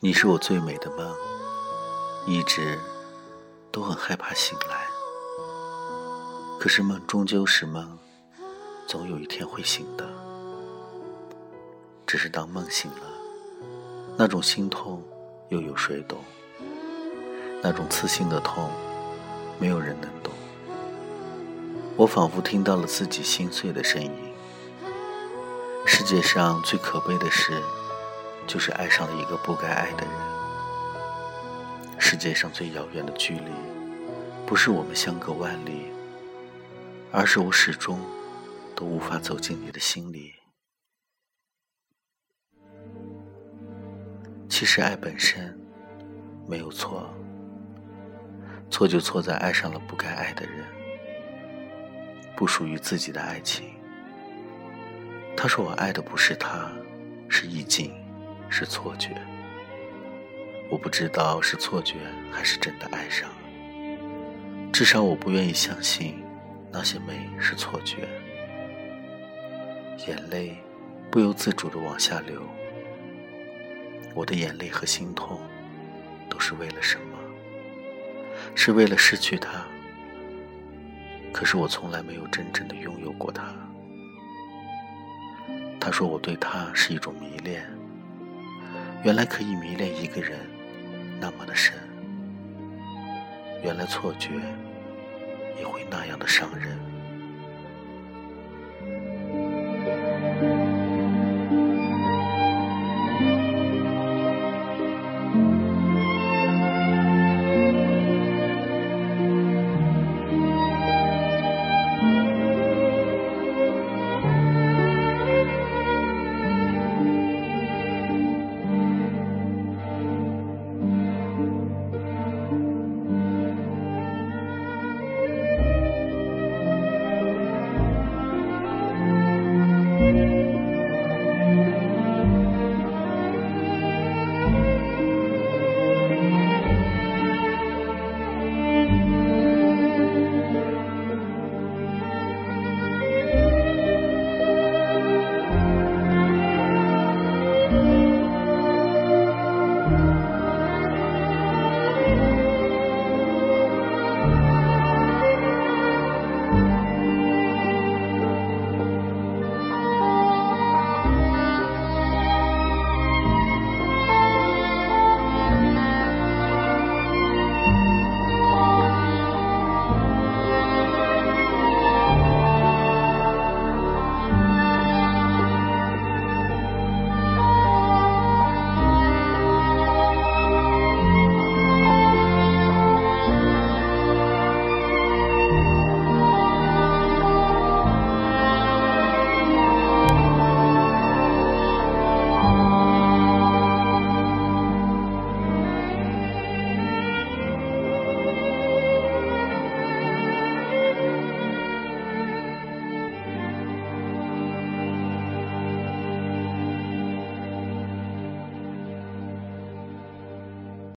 你是我最美的梦，一直都很害怕醒来。可是梦终究是梦，总有一天会醒的。只是当梦醒了，那种心痛又有谁懂？那种刺心的痛，没有人能懂。我仿佛听到了自己心碎的声音。世界上最可悲的事。就是爱上了一个不该爱的人。世界上最遥远的距离，不是我们相隔万里，而是我始终都无法走进你的心里。其实爱本身没有错，错就错在爱上了不该爱的人，不属于自己的爱情。他说我爱的不是他，是意境。是错觉，我不知道是错觉还是真的爱上。至少我不愿意相信那些美是错觉。眼泪不由自主的往下流。我的眼泪和心痛，都是为了什么？是为了失去他。可是我从来没有真正的拥有过他。他说我对他是一种迷恋。原来可以迷恋一个人那么的深，原来错觉也会那样的伤人。